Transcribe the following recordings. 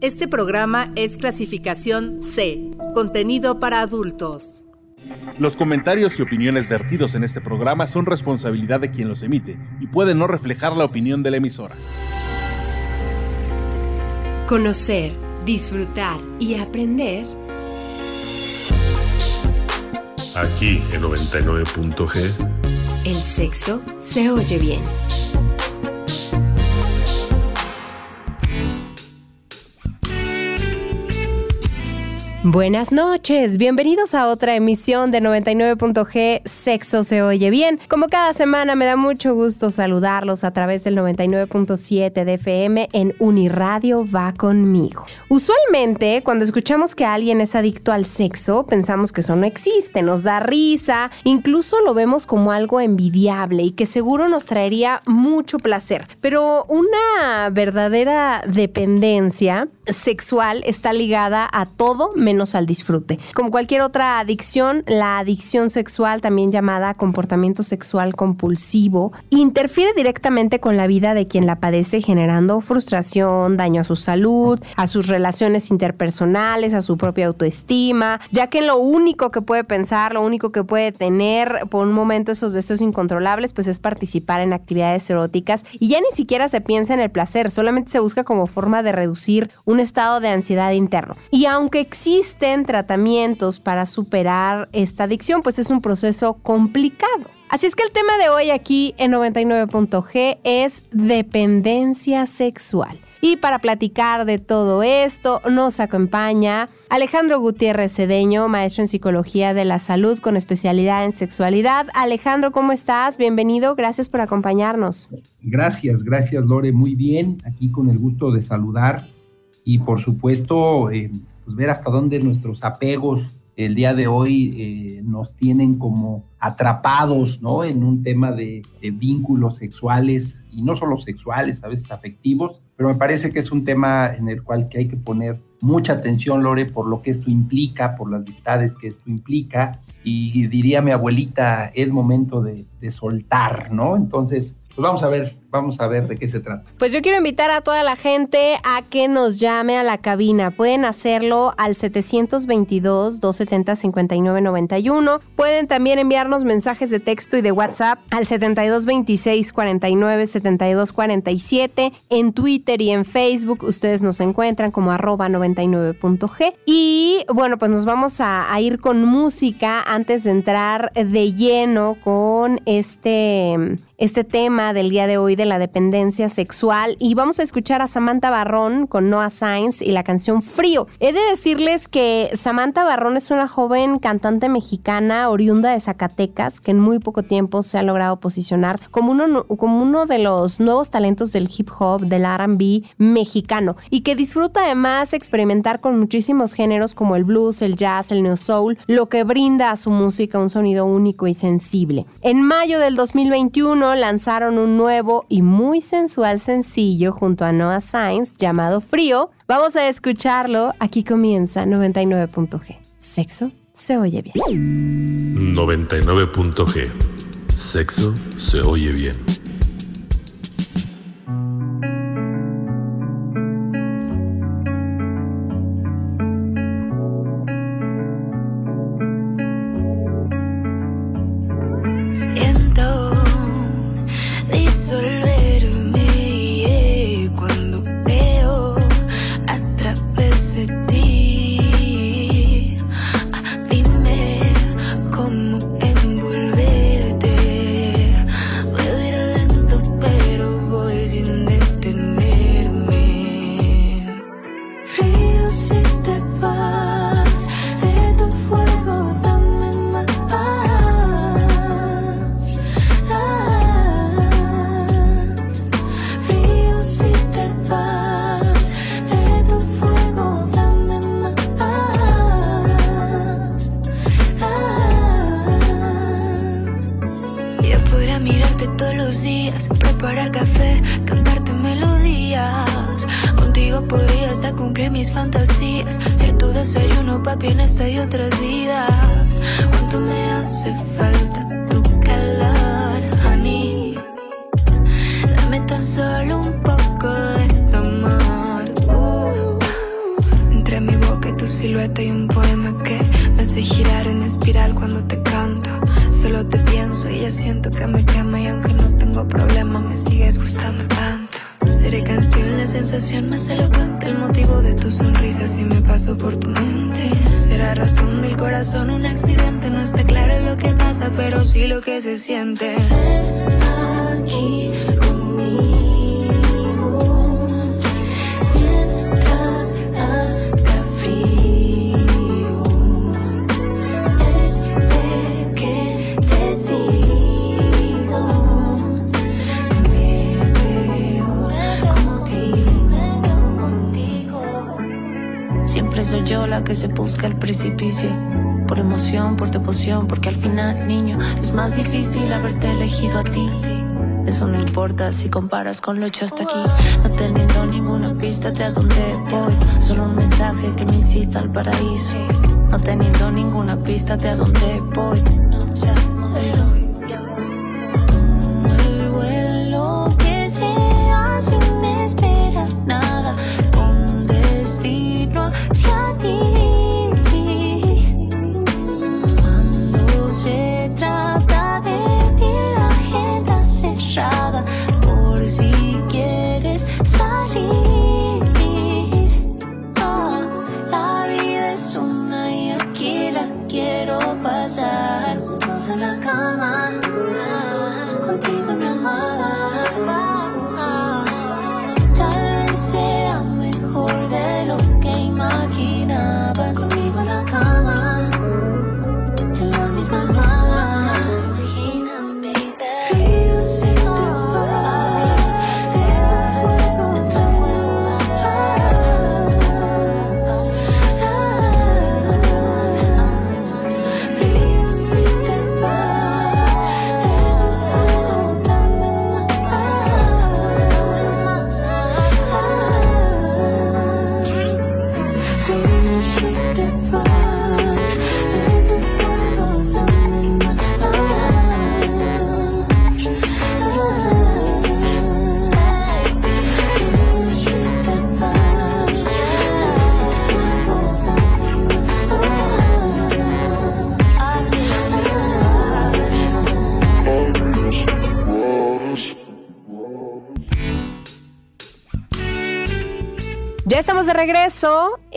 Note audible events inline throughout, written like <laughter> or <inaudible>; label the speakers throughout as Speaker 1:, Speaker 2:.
Speaker 1: Este programa es clasificación C, contenido para adultos.
Speaker 2: Los comentarios y opiniones vertidos en este programa son responsabilidad de quien los emite y pueden no reflejar la opinión de la emisora.
Speaker 3: Conocer, disfrutar y aprender.
Speaker 4: Aquí en 99.g.
Speaker 3: El sexo se oye bien. Buenas noches, bienvenidos a otra emisión de 99.g Sexo se oye bien. Como cada semana me da mucho gusto saludarlos a través del 99.7 de FM en Uniradio va conmigo. Usualmente cuando escuchamos que alguien es adicto al sexo pensamos que eso no existe, nos da risa, incluso lo vemos como algo envidiable y que seguro nos traería mucho placer. Pero una verdadera dependencia sexual está ligada a todo al disfrute. Como cualquier otra adicción, la adicción sexual, también llamada comportamiento sexual compulsivo, interfiere directamente con la vida de quien la padece generando frustración, daño a su salud, a sus relaciones interpersonales, a su propia autoestima, ya que lo único que puede pensar, lo único que puede tener por un momento esos deseos incontrolables, pues es participar en actividades eróticas y ya ni siquiera se piensa en el placer, solamente se busca como forma de reducir un estado de ansiedad interno. Y aunque existen tratamientos para superar esta adicción, pues es un proceso complicado. Así es que el tema de hoy aquí en 99.g es dependencia sexual. Y para platicar de todo esto nos acompaña Alejandro Gutiérrez Cedeño, maestro en psicología de la salud con especialidad en sexualidad. Alejandro, ¿cómo estás? Bienvenido, gracias por acompañarnos.
Speaker 5: Gracias, gracias Lore, muy bien, aquí con el gusto de saludar y por supuesto eh, pues ver hasta dónde nuestros apegos el día de hoy eh, nos tienen como atrapados, ¿no? En un tema de, vínculos sexuales y no solo sexuales, a veces afectivos, pero me parece que es un tema en el cual que hay que poner mucha atención, Lore, por lo que esto implica, por las dificultades que esto implica y diría mi abuelita, es momento de soltar, ¿no? Entonces, pues vamos a ver, vamos a ver de qué se trata.
Speaker 3: Pues yo quiero invitar a toda la gente a que nos llame a la cabina. Pueden hacerlo al 722-270-5991. Pueden también enviarnos mensajes de texto y de WhatsApp al 7226-497247. En Twitter y en Facebook ustedes nos encuentran como arroba 99.g. Y bueno, pues nos vamos a, a ir con música antes de entrar de lleno con este, este tema del día de hoy de la dependencia sexual y vamos a escuchar a Samantha Barrón con Noah Sainz y la canción Frío. He de decirles que Samantha Barrón es una joven cantante mexicana oriunda de Zacatecas que en muy poco tiempo se ha logrado posicionar como uno, como uno de los nuevos talentos del hip hop, del RB mexicano y que disfruta además experimentar con muchísimos géneros como el blues, el jazz, el neo soul, lo que brinda a su música un sonido único y sensible. En mayo del 2021 lanzaron un nuevo y muy sensual sencillo junto a Noah Sainz llamado Frío. Vamos a escucharlo. Aquí comienza 99.g. Sexo se oye bien.
Speaker 4: 99.g. Sexo se oye bien.
Speaker 6: Espiral cuando te canto. Solo te pienso y ya siento que me quema y aunque no tengo problema me sigues gustando tanto. Seré canción, la sensación más elocuente, el motivo de tu sonrisa si me paso por tu mente. Será razón del corazón, un accidente, no está claro lo que pasa, pero sí lo que se siente. Aquí que se busca el precipicio. Por emoción, por devoción, porque al final, niño, es más difícil haberte elegido a ti. Eso no importa si comparas con lo hecho hasta aquí. No teniendo ninguna pista de a dónde voy. Solo un mensaje que me incita al paraíso. No teniendo ninguna pista de a dónde voy.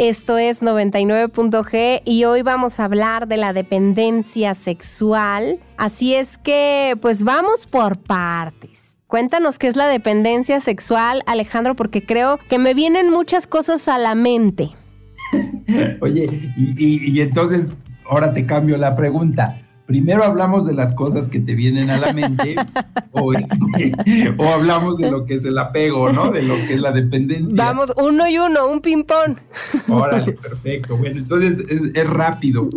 Speaker 3: Esto es 99.g y hoy vamos a hablar de la dependencia sexual. Así es que, pues vamos por partes. Cuéntanos qué es la dependencia sexual, Alejandro, porque creo que me vienen muchas cosas a la mente. <laughs>
Speaker 5: Oye, y, y entonces ahora te cambio la pregunta primero hablamos de las cosas que te vienen a la mente <laughs> este, o, hablamos de lo que es el apego, ¿no? De lo que es la dependencia.
Speaker 3: Vamos, uno y uno, un ping-pong.
Speaker 5: Órale, perfecto. Bueno, entonces es, rápido.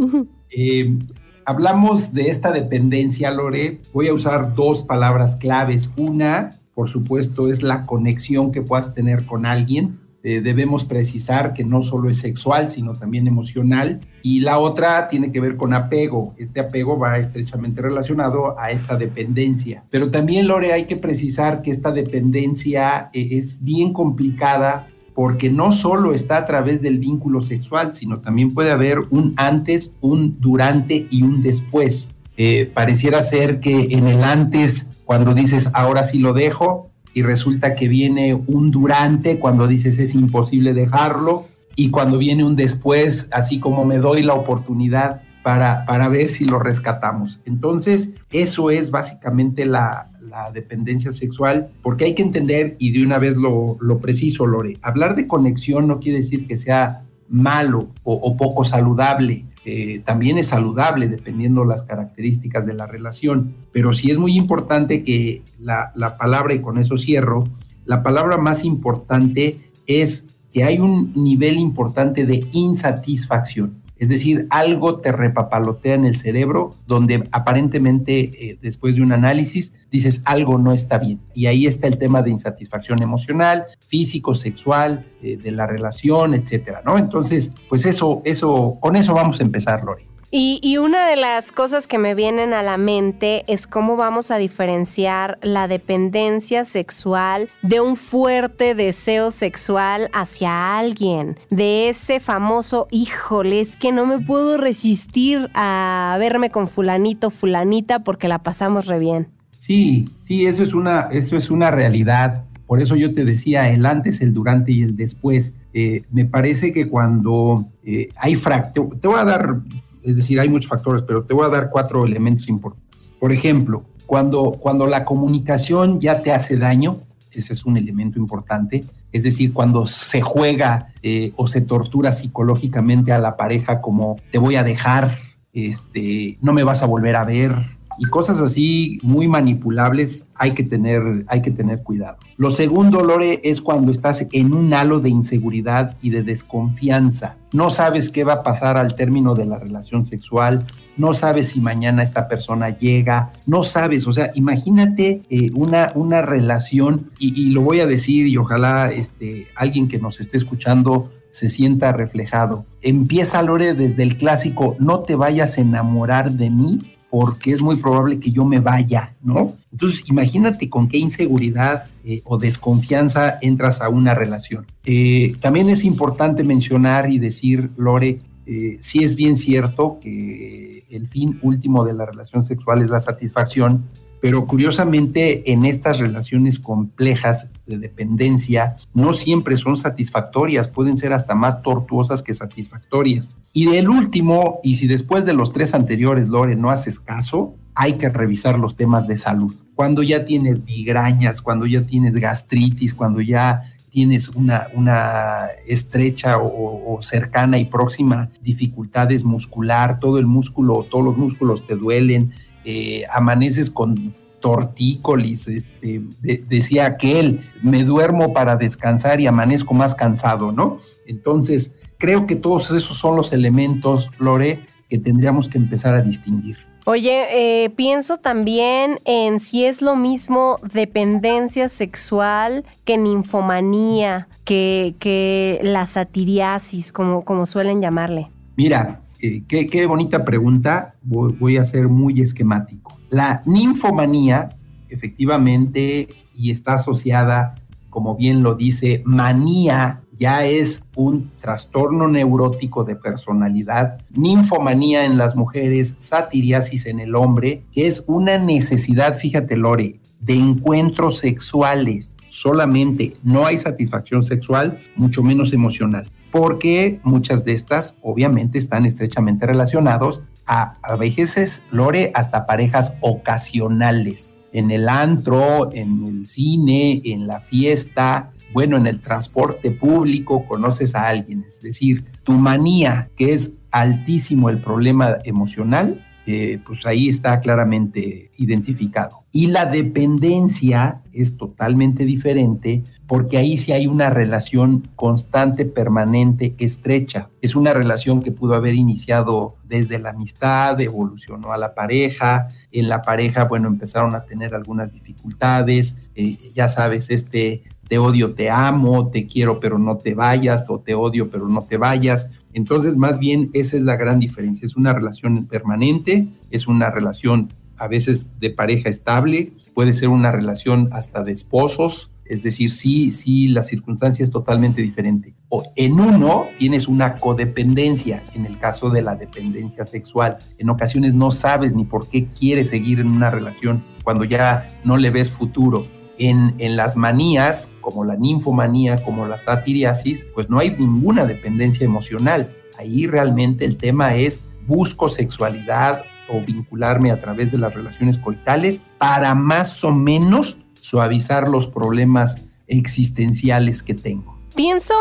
Speaker 5: Eh, hablamos de esta dependencia, Lore. Voy a usar dos palabras claves. Una, por supuesto, es la conexión que puedas tener con alguien eh, debemos precisar que no solo es sexual, sino también emocional. Y la otra tiene que ver con apego. Este apego va estrechamente relacionado a esta dependencia. Pero también, Lore, hay que precisar que esta dependencia eh, es bien complicada porque no solo está a través del vínculo sexual, sino también puede haber un antes, un durante y un después. Eh, pareciera ser que en el antes, cuando dices ahora sí lo dejo, y resulta que viene un durante cuando dices es imposible dejarlo y cuando viene un después, así como me doy la oportunidad para, para ver si lo rescatamos. Entonces, eso es básicamente la, dependencia sexual, porque hay que entender, y de una vez lo, lo preciso, Lore, hablar de conexión no quiere decir que sea malo o poco saludable eh, también es saludable dependiendo las características de la relación, pero sí es muy importante que la, la palabra, y con eso cierro, la palabra más importante es que hay un nivel importante de insatisfacción. Es decir, algo te repapalotea en el cerebro donde aparentemente eh, después de un análisis dices algo no está bien. Y ahí está el tema de insatisfacción emocional, físico, sexual, eh, de la relación, etcétera, ¿no? Entonces, pues eso, eso, con eso vamos a empezar, Lori.
Speaker 3: Y, una de las cosas que me vienen a la mente es cómo vamos a diferenciar la dependencia sexual de un fuerte deseo sexual hacia alguien, de ese famoso, híjole, es que no me puedo resistir a verme con fulanito, fulanita porque la pasamos re bien.
Speaker 5: Sí, sí, eso es una, eso es una realidad. Por eso yo te decía el antes, el durante y el después. Eh, me parece que cuando eh, hay fracto, te voy a dar es decir, hay muchos factores, pero te voy a dar cuatro elementos importantes. Por ejemplo, cuando, cuando la comunicación ya te hace daño, ese es un elemento importante, es decir, cuando se juega eh, o se tortura psicológicamente a la pareja como te voy a dejar, este, no me vas a volver a ver, y cosas así muy manipulables, hay que tener, hay que tener cuidado. Lo segundo, Lore, es cuando estás en un halo de inseguridad y de desconfianza. No sabes qué va a pasar al término de la relación sexual, no sabes si mañana esta persona llega, no sabes, o sea, imagínate eh, una, una relación, y, lo voy a decir, y ojalá este, alguien que nos esté escuchando se sienta reflejado. Empieza, Lore, desde el clásico, no te vayas a enamorar de mí porque es muy probable que yo me vaya, ¿no? Entonces, imagínate con qué inseguridad eh, o desconfianza entras a una relación. Eh, también es importante mencionar y decir, Lore, eh, sí es bien cierto que el fin último de la relación sexual es la satisfacción, pero curiosamente en estas relaciones complejas de dependencia no siempre son satisfactorias, pueden ser hasta más tortuosas que satisfactorias. Y del último, y si después de los tres anteriores, Lore, no haces caso, hay que revisar los temas de salud. Cuando ya tienes migrañas, cuando ya tienes gastritis, cuando ya tienes una, una estrecha o, o, cercana y próxima dificultades muscular, todo el músculo, todos los músculos te duelen, eh, amaneces con tortícolis, este, decía aquel, me duermo para descansar y amanezco más cansado, ¿no? Entonces, creo que todos esos son los elementos, Lore, que tendríamos que empezar a distinguir.
Speaker 3: Oye, eh, pienso también en si es lo mismo dependencia sexual que ninfomanía, que, que la satiriasis, como, como suelen llamarle.
Speaker 5: Mira, eh, qué, bonita pregunta, voy, a ser muy esquemático. La ninfomanía, efectivamente, y está asociada, como bien lo dice, manía ya es un trastorno neurótico de personalidad, ninfomanía en las mujeres, satiriasis en el hombre, que es una necesidad, fíjate Lore, de encuentros sexuales. Solamente, no hay satisfacción sexual, mucho menos emocional porque muchas de estas obviamente están estrechamente relacionados a, a veces, Lore, hasta parejas ocasionales, en el antro, en el cine, en la fiesta, bueno, en el transporte público conoces a alguien, es decir, tu manía, que es altísimo el problema emocional, eh, pues ahí está claramente identificado. Y la dependencia es totalmente diferente porque ahí sí hay una relación constante, permanente, estrecha. Es una relación que pudo haber iniciado desde la amistad, evolucionó a la pareja. En la pareja, bueno, empezaron a tener algunas dificultades. Eh, ya sabes, este te odio, te amo, te quiero, pero no te vayas, o te odio, pero no te vayas. Entonces, más bien, esa es la gran diferencia. Es una relación permanente, es una relación a veces de pareja estable, puede ser una relación hasta de esposos, es decir, sí, sí, la circunstancia es totalmente diferente. O en uno tienes una codependencia, en el caso de la dependencia sexual. En ocasiones no sabes ni por qué quieres seguir en una relación cuando ya no le ves futuro en, las manías, como la ninfomanía, como la satiriasis, pues no hay ninguna dependencia emocional. Ahí realmente el tema es busco sexualidad o vincularme a través de las relaciones coitales para más o menos suavizar los problemas existenciales que tengo.
Speaker 3: Pienso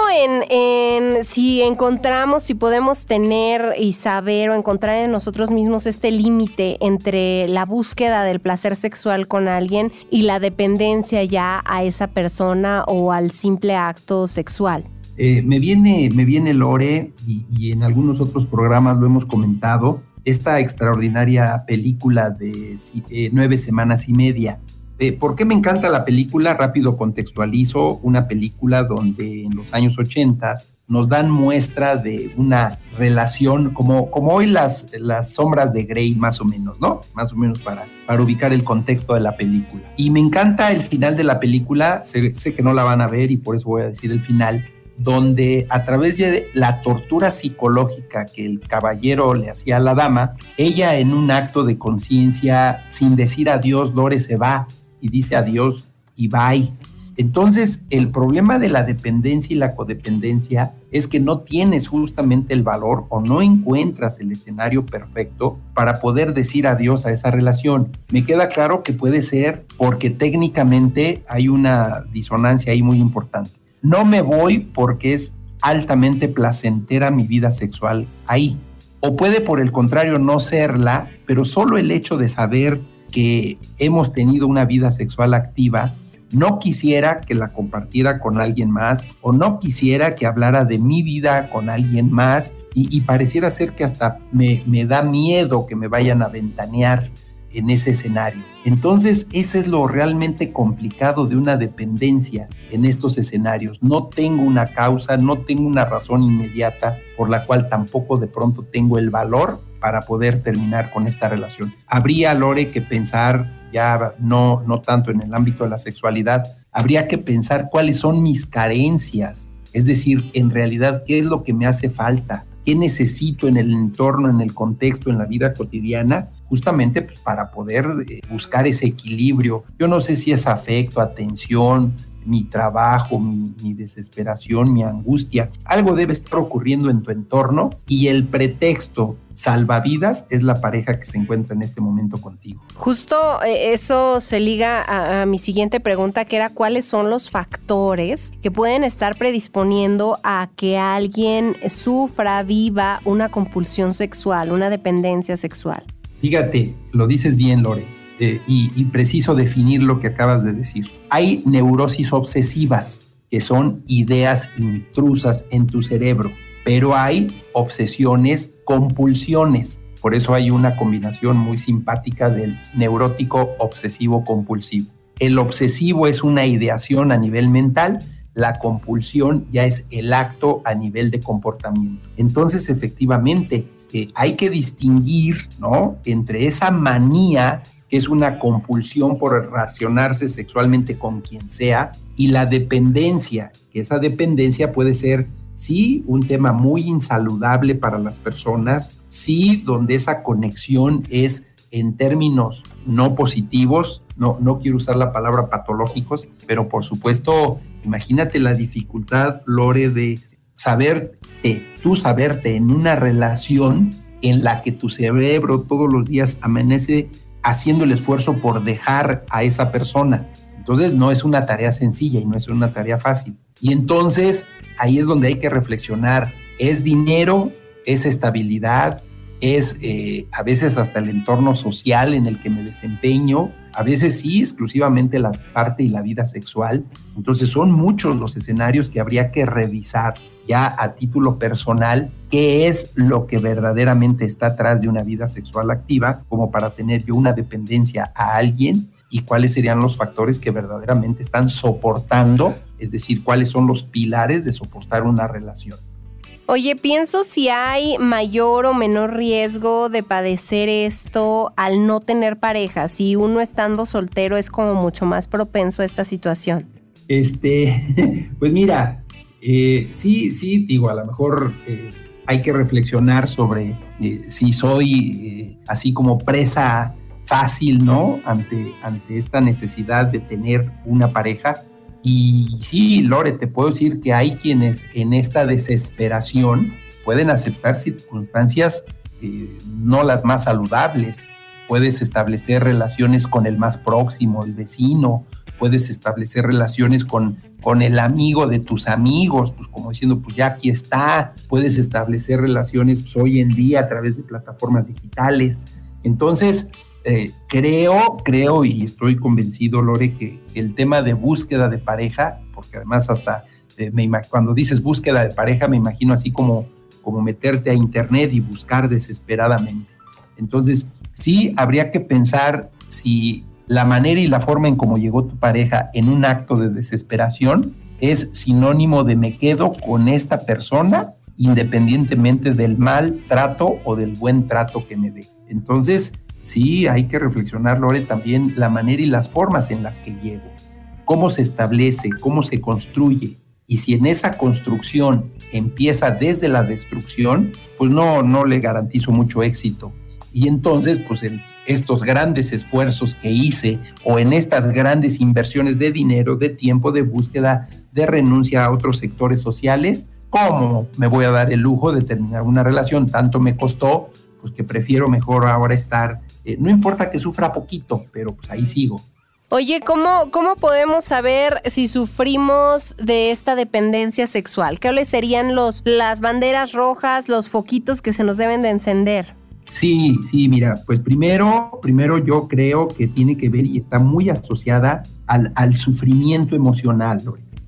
Speaker 3: en, si encontramos, si podemos tener y saber o encontrar en nosotros mismos este límite entre la búsqueda del placer sexual con alguien y la dependencia ya a esa persona o al simple acto sexual.
Speaker 5: Eh, me, viene, me viene Lore y, en algunos otros programas lo hemos comentado, esta extraordinaria película de eh, nueve semanas y media eh, ¿Por qué me encanta la película? Rápido contextualizo, una película donde en los años 80 nos dan muestra de una relación como, como hoy las, las sombras de Grey más o menos, ¿no? Más o menos para, para ubicar el contexto de la película. Y me encanta el final de la película, sé, sé que no la van a ver y por eso voy a decir el final, donde a través de la tortura psicológica que el caballero le hacía a la dama, ella en un acto de conciencia, sin decir adiós, Lore se va y dice adiós y bye. Entonces, el problema de la dependencia y la codependencia es que no tienes justamente el valor o no encuentras el escenario perfecto para poder decir adiós a esa relación. Me queda claro que puede ser porque técnicamente hay una disonancia ahí muy importante. No me voy porque es altamente placentera mi vida sexual ahí. O puede por el contrario no serla, pero solo el hecho de saber que hemos tenido una vida sexual activa no quisiera que la compartiera con alguien más o no quisiera que hablara de mi vida con alguien más y, pareciera ser que hasta me, me da miedo que me vayan a ventanear en ese escenario. Entonces, ese es lo realmente complicado de una dependencia en estos escenarios. No tengo una causa, no tengo una razón inmediata por la cual tampoco de pronto tengo el valor para poder terminar con esta relación. Habría, Lore, que pensar ya no, no tanto en el ámbito de la sexualidad, habría que pensar cuáles son mis carencias, es decir, en realidad, qué es lo que me hace falta, qué necesito en el entorno, en el contexto, en la vida cotidiana, justamente pues, para poder eh, buscar ese equilibrio. Yo no sé si es afecto, atención, mi trabajo, mi, desesperación, mi angustia. Algo debe estar ocurriendo en tu entorno y el pretexto salvavidas es la pareja que se encuentra en este momento contigo.
Speaker 3: Justo eh, eso se liga a, a, mi siguiente pregunta, que era cuáles son los factores que pueden estar predisponiendo a que alguien sufra, viva una compulsión sexual, una dependencia sexual.
Speaker 5: Fíjate, lo dices bien, Lore eh, y, preciso definir lo que acabas de decir. Hay neurosis obsesivas, que son ideas intrusas en tu cerebro, pero hay obsesiones, compulsiones. Por eso hay una combinación muy simpática del neurótico obsesivo compulsivo. El obsesivo es una ideación a nivel mental, la compulsión ya es el acto a nivel de comportamiento. Entonces, efectivamente, hay que distinguir ¿no? entre esa manía que es una compulsión por relacionarse sexualmente con quien sea, y la dependencia, que esa dependencia puede ser, sí, un tema muy insaludable para las personas, sí, donde esa conexión es en términos no positivos, no, no quiero usar la palabra patológicos, pero por supuesto, imagínate la dificultad, Lore, de saberte, tú saberte en una relación en la que tu cerebro todos los días amanece haciendo el esfuerzo por dejar a esa persona. Entonces no es una tarea sencilla y no es una tarea fácil. Y entonces ahí es donde hay que reflexionar. ¿Es dinero? ¿Es estabilidad? ¿Es eh, a veces hasta el entorno social en el que me desempeño? A veces sí, exclusivamente la parte y la vida sexual. Entonces son muchos los escenarios que habría que revisar ya a título personal qué es lo que verdaderamente está atrás de una vida sexual activa, como para tener yo una dependencia a alguien y cuáles serían los factores que verdaderamente están soportando, es decir, cuáles son los pilares de soportar una relación.
Speaker 3: Oye, pienso si hay mayor o menor riesgo de padecer esto al no tener pareja, si uno estando soltero es como mucho más propenso a esta situación.
Speaker 5: Este, <laughs> pues mira, eh, sí, sí, digo, a lo mejor eh, hay que reflexionar sobre eh, si soy así como presa fácil, ¿no? Ante, ante esta necesidad de tener una pareja. Y sí, Lore, te puedo decir que hay quienes en esta desesperación pueden aceptar circunstancias no las más saludables. Puedes establecer relaciones con el más próximo, el vecino, puedes establecer relaciones con con el amigo de tus amigos, pues como diciendo, pues ya aquí está, puedes establecer relaciones pues, hoy en día a través de plataformas digitales. Entonces, eh, creo, creo y estoy convencido, Lore, que el tema de búsqueda de pareja, porque además hasta eh, cuando dices búsqueda de pareja, me imagino así como, como meterte a internet y buscar desesperadamente. Entonces, sí, habría que pensar si la manera y la forma en cómo llegó tu pareja en un acto de desesperación es sinónimo de me quedo con esta persona independientemente del mal trato o del buen trato que me dé. Entonces, sí, hay que reflexionar, Lore, también la manera y las formas en las que llego, cómo se establece, cómo se construye. Y si en esa construcción empieza desde la destrucción, pues no, no le garantizo mucho éxito. Y entonces, pues en estos grandes esfuerzos que hice o en estas grandes inversiones de dinero, de tiempo, de búsqueda, de renuncia a otros sectores sociales, ¿cómo me voy a dar el lujo de terminar una relación? Tanto me costó, pues que prefiero mejor ahora estar, eh, no importa que sufra poquito, pero pues ahí sigo.
Speaker 3: Oye, ¿cómo, ¿cómo podemos saber si sufrimos de esta dependencia sexual? ¿Qué serían los, las banderas rojas, los foquitos que se nos deben de encender?
Speaker 5: Sí, sí, mira, pues primero, primero yo creo que tiene que ver y está muy asociada al, al sufrimiento emocional,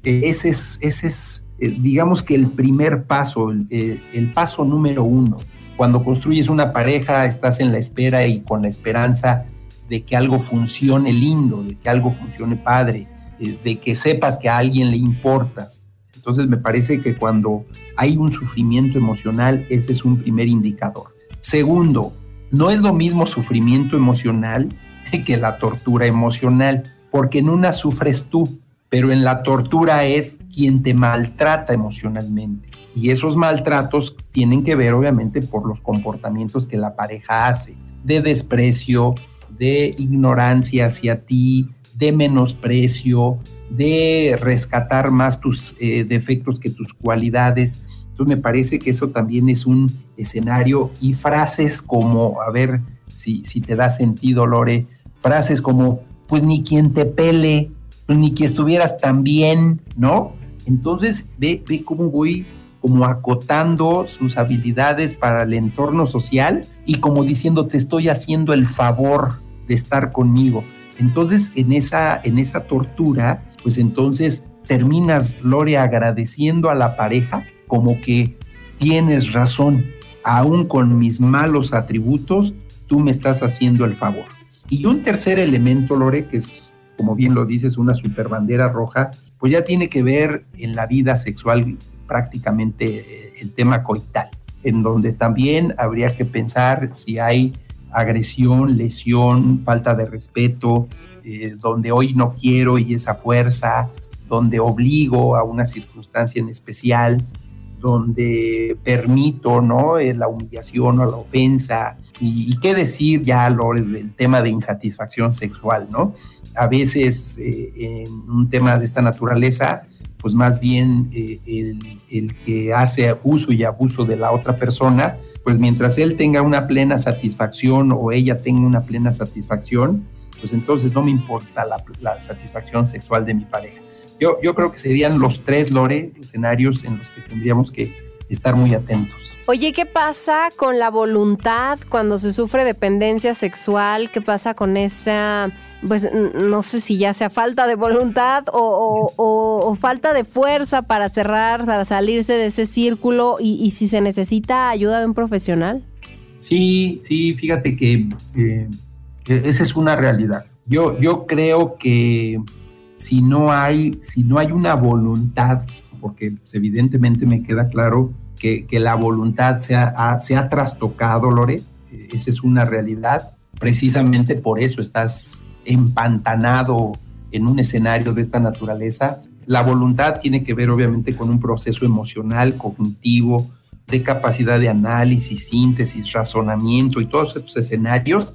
Speaker 5: Ese es, ese es eh, digamos que el primer paso, el, el, paso número uno. Cuando construyes una pareja, estás en la espera y con la esperanza de que algo funcione lindo, de que algo funcione padre, de que sepas que a alguien le importas. Entonces me parece que cuando hay un sufrimiento emocional, ese es un primer indicador. Segundo, no es lo mismo sufrimiento emocional <laughs> que la tortura emocional, porque en una sufres tú, pero en la tortura es quien te maltrata emocionalmente. Y esos maltratos tienen que ver obviamente por los comportamientos que la pareja hace, de desprecio, de ignorancia hacia ti, de menosprecio, de rescatar más tus eh, defectos que tus cualidades. Entonces me parece que eso también es un escenario y frases como, a ver si, si te da sentido, Lore, frases como, pues ni quien te pele, pues ni que estuvieras tan bien, ¿no? Entonces ve, ve cómo voy como acotando sus habilidades para el entorno social y como diciendo te estoy haciendo el favor de estar conmigo. Entonces en esa, en esa tortura, pues entonces terminas, Lore, agradeciendo a la pareja como que tienes razón, aún con mis malos atributos, tú me estás haciendo el favor. Y un tercer elemento, Lore, que es, como bien lo dices, una superbandera roja, pues ya tiene que ver en la vida sexual prácticamente eh, el tema coital, en donde también habría que pensar si hay agresión, lesión, falta de respeto, eh, donde hoy no quiero y esa fuerza, donde obligo a una circunstancia en especial, donde permito ¿no? Eh, la humillación o la ofensa. Y, qué decir ya del tema de insatisfacción sexual, ¿no? A veces en un tema de esta naturaleza, pues más bien eh, el, el, que hace uso y abuso de la otra persona, pues mientras él tenga una plena satisfacción o ella tenga una plena satisfacción, pues entonces no me importa la, la satisfacción sexual de mi pareja. Yo, yo creo que serían los tres, Lore, escenarios en los que tendríamos que estar muy atentos.
Speaker 3: Oye, ¿qué pasa con la voluntad cuando se sufre dependencia sexual? ¿Qué pasa con esa, pues no sé si ya sea falta de voluntad o, o, falta de fuerza para cerrar, para salirse de ese círculo y, y, si se necesita ayuda de un profesional?
Speaker 5: Sí, sí, fíjate que eh, esa es una realidad. Yo, yo creo que si no hay, si no hay una voluntad, porque evidentemente me queda claro que, la voluntad se ha, se ha trastocado, Lore, eh, esa es una realidad. Precisamente por eso estás empantanado en un escenario de esta naturaleza. La voluntad tiene que ver obviamente con un proceso emocional, cognitivo, de capacidad de análisis, síntesis, razonamiento y todos estos escenarios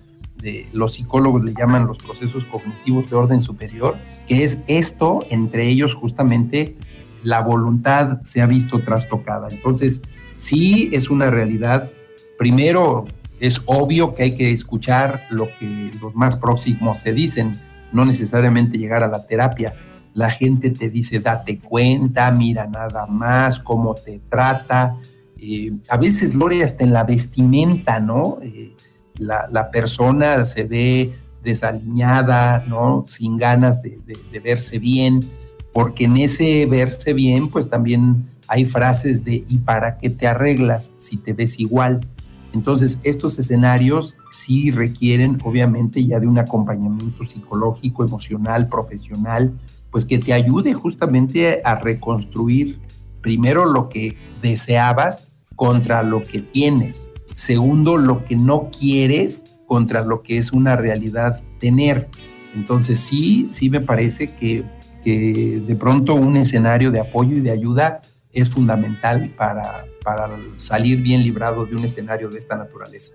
Speaker 5: los psicólogos le llaman los procesos cognitivos de orden superior, que es esto, entre ellos justamente la voluntad se ha visto trastocada. Entonces, sí es una realidad. Primero, es obvio que hay que escuchar lo que los más próximos te dicen, no necesariamente llegar a la terapia. La gente te dice, date cuenta, mira nada más, cómo te trata. Eh, a veces, Lore, hasta en la vestimenta, ¿no? Eh, la, persona se ve desaliñada, ¿no? Sin ganas de, verse bien, porque en ese verse bien, pues también hay frases de ¿y para qué te arreglas si te ves igual? Entonces, estos escenarios sí requieren, obviamente, ya de un acompañamiento psicológico, emocional, profesional, pues que te ayude justamente a reconstruir primero lo que deseabas contra lo que tienes. Segundo, lo que no quieres contra lo que es una realidad tener. Entonces sí, sí me parece que, que de pronto un escenario de apoyo y de ayuda es fundamental para, para salir bien librado de un escenario de esta naturaleza.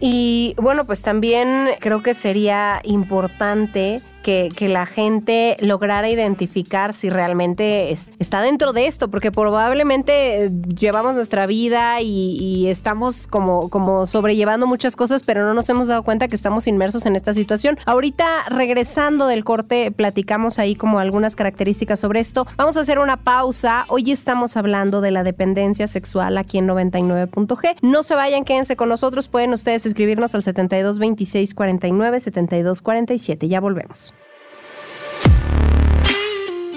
Speaker 3: Y bueno, pues también creo que sería importante que, la gente lograra identificar si realmente está dentro de esto, porque probablemente eh, llevamos nuestra vida y, estamos como, como sobrellevando muchas cosas, pero no nos hemos dado cuenta que estamos inmersos en esta situación. Ahorita, regresando del corte, platicamos ahí como algunas características sobre esto. Vamos a hacer una pausa. Hoy estamos hablando de la dependencia sexual aquí en 99.g. No se vayan, quédense con nosotros. Pueden ustedes escribirnos al 72 26 49 72 47. Ya volvemos.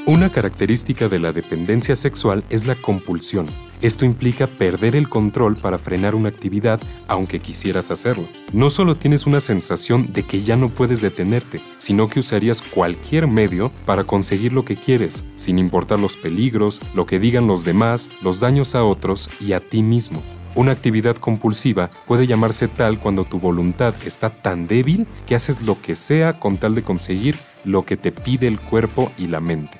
Speaker 7: Una característica de la dependencia sexual es la compulsión. Esto implica perder el control para frenar una actividad aunque quisieras hacerlo. No solo tienes una sensación de que ya no puedes detenerte, sino que usarías cualquier medio para conseguir lo que quieres, sin importar los peligros, lo que digan los demás, los daños a otros y a ti mismo. Una actividad compulsiva puede llamarse tal cuando tu voluntad está tan débil que haces lo que sea con tal de conseguir lo que te pide el cuerpo y la mente.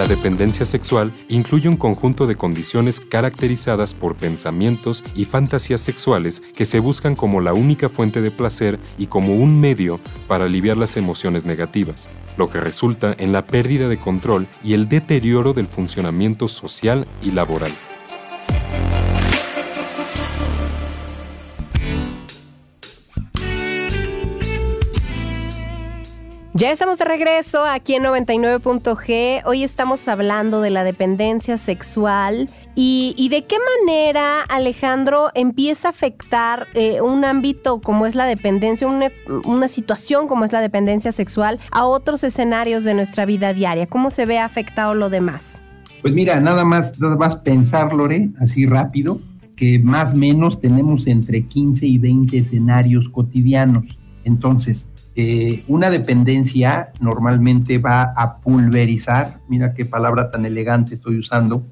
Speaker 7: La dependencia sexual incluye un conjunto de condiciones caracterizadas por pensamientos y fantasías sexuales que se buscan como la única fuente de placer y como un medio para aliviar las emociones negativas, lo que resulta en la pérdida de control y el deterioro del funcionamiento social y laboral.
Speaker 3: Ya estamos de regreso aquí en 99.g. Hoy estamos hablando de la dependencia sexual y, de qué manera, Alejandro, empieza a afectar eh, un ámbito como es la dependencia, una, situación como es la dependencia sexual a otros escenarios de nuestra vida diaria. ¿Cómo se ve afectado lo demás?
Speaker 5: Pues mira, nada más, nada más pensar, Lore, así rápido, que más o menos tenemos entre 15 y 20 escenarios cotidianos. Entonces, eh, una dependencia normalmente va a pulverizar, mira qué palabra tan elegante estoy usando,